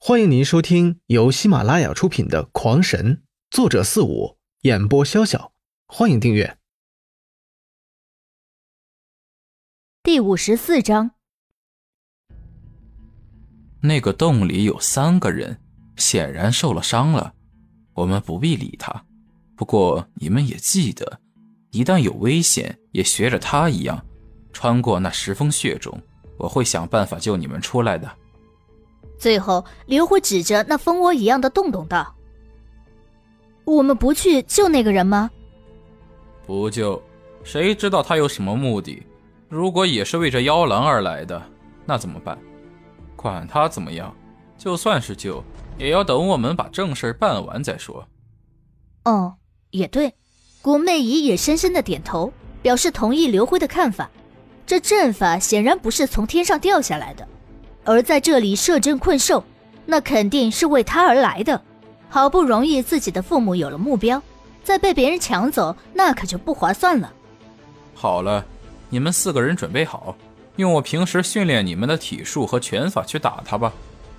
欢迎您收听由喜马拉雅出品的《狂神》，作者四五，演播潇潇。欢迎订阅。第五十四章，那个洞里有三个人，显然受了伤了。我们不必理他。不过你们也记得，一旦有危险，也学着他一样，穿过那石峰穴中。我会想办法救你们出来的。最后，刘辉指着那蜂窝一样的洞洞道：“我们不去救那个人吗？”“不救，谁知道他有什么目的？如果也是为这妖狼而来的，那怎么办？管他怎么样，就算是救，也要等我们把正事办完再说。”“哦，也对。”古媚姨也深深的点头，表示同意刘辉的看法。这阵法显然不是从天上掉下来的。而在这里设阵困兽，那肯定是为他而来的。好不容易自己的父母有了目标，再被别人抢走，那可就不划算了。好了，你们四个人准备好，用我平时训练你们的体术和拳法去打他吧。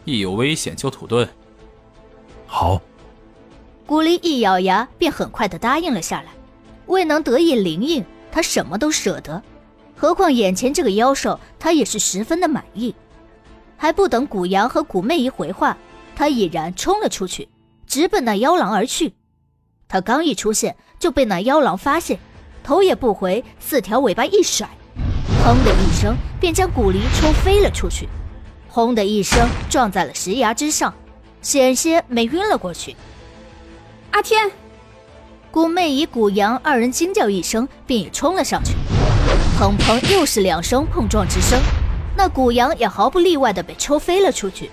一有危险就土遁。好。古离一咬牙，便很快的答应了下来。未能得意灵应，他什么都舍得，何况眼前这个妖兽，他也是十分的满意。还不等古阳和古媚姨回话，他已然冲了出去，直奔那妖狼而去。他刚一出现，就被那妖狼发现，头也不回，四条尾巴一甩，砰的一声，便将古离冲飞了出去，轰的一声撞在了石崖之上，险些没晕了过去。阿天，古媚姨、古阳二人惊叫一声，便也冲了上去，砰砰，又是两声碰撞之声。那古阳也毫不例外的被抽飞了出去，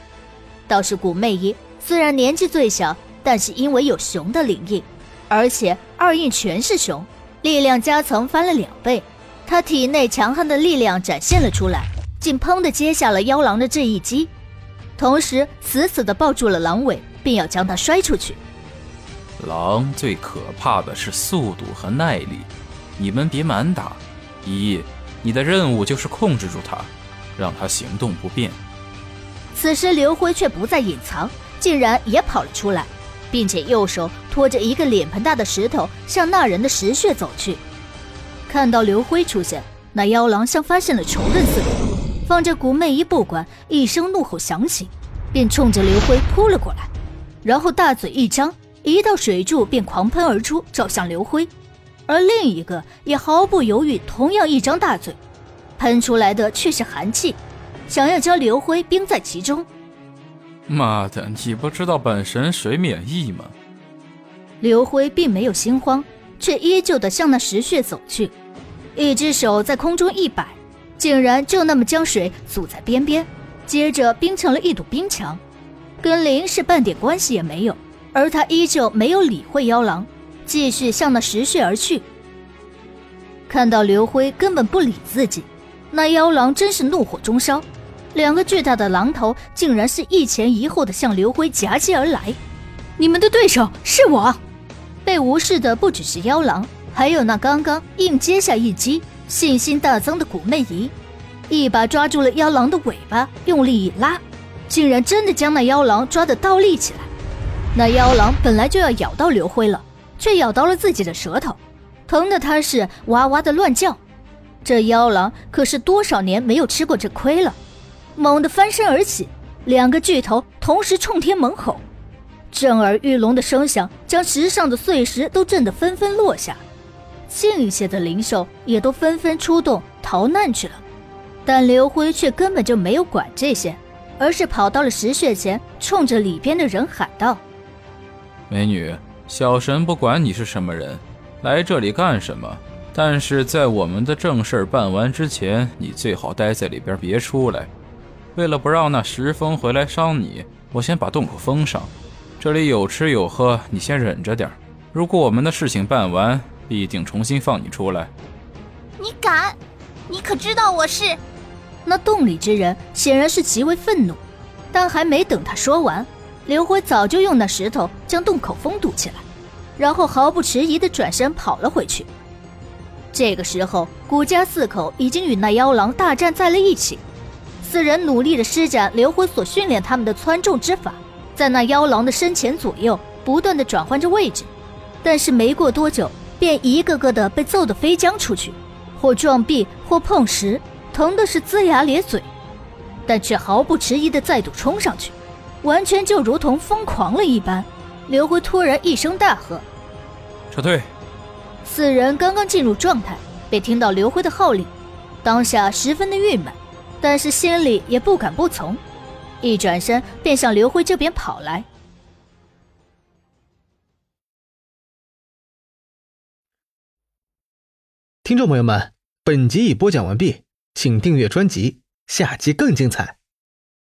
倒是古媚仪虽然年纪最小，但是因为有熊的灵印，而且二印全是熊，力量加成翻了两倍，她体内强悍的力量展现了出来，竟砰的接下了妖狼的这一击，同时死死的抱住了狼尾，便要将它摔出去。狼最可怕的是速度和耐力，你们别满打，一，你的任务就是控制住它。让他行动不便。此时刘辉却不再隐藏，竟然也跑了出来，并且右手托着一个脸盆大的石头向那人的石穴走去。看到刘辉出现，那妖狼像发现了仇人似的，放着古媚仪不管，一声怒吼响起，便冲着刘辉扑了过来，然后大嘴一张，一道水柱便狂喷而出，照向刘辉。而另一个也毫不犹豫，同样一张大嘴。喷出来的却是寒气，想要将刘辉冰在其中。妈的，你不知道本神水免疫吗？刘辉并没有心慌，却依旧的向那石穴走去，一只手在空中一摆，竟然就那么将水阻在边边，接着冰成了一堵冰墙，跟林是半点关系也没有。而他依旧没有理会妖狼，继续向那石穴而去。看到刘辉根本不理自己。那妖狼真是怒火中烧，两个巨大的狼头竟然是一前一后的向刘辉夹击而来。你们的对手是我！被无视的不只是妖狼，还有那刚刚硬接下一击、信心大增的古媚仪，一把抓住了妖狼的尾巴，用力一拉，竟然真的将那妖狼抓得倒立起来。那妖狼本来就要咬到刘辉了，却咬到了自己的舌头，疼的他是哇哇的乱叫。这妖狼可是多少年没有吃过这亏了，猛地翻身而起，两个巨头同时冲天猛吼，震耳欲聋的声响将石上的碎石都震得纷纷落下，近一些的灵兽也都纷纷出动逃难去了。但刘辉却根本就没有管这些，而是跑到了石穴前，冲着里边的人喊道：“美女，小神不管你是什么人，来这里干什么？”但是在我们的正事办完之前，你最好待在里边，别出来。为了不让那石峰回来伤你，我先把洞口封上。这里有吃有喝，你先忍着点。如果我们的事情办完，必定重新放你出来。你敢？你可知道我是？那洞里之人显然是极为愤怒，但还没等他说完，刘辉早就用那石头将洞口封堵起来，然后毫不迟疑地转身跑了回去。这个时候，古家四口已经与那妖狼大战在了一起。四人努力的施展刘辉所训练他们的蹿重之法，在那妖狼的身前左右不断的转换着位置，但是没过多久，便一个个的被揍得飞将出去，或撞壁，或碰石，疼的是龇牙咧嘴，但却毫不迟疑的再度冲上去，完全就如同疯狂了一般。刘辉突然一声大喝：“撤退！”四人刚刚进入状态，被听到刘辉的号令，当下十分的郁闷，但是心里也不敢不从，一转身便向刘辉这边跑来。听众朋友们，本集已播讲完毕，请订阅专辑，下集更精彩。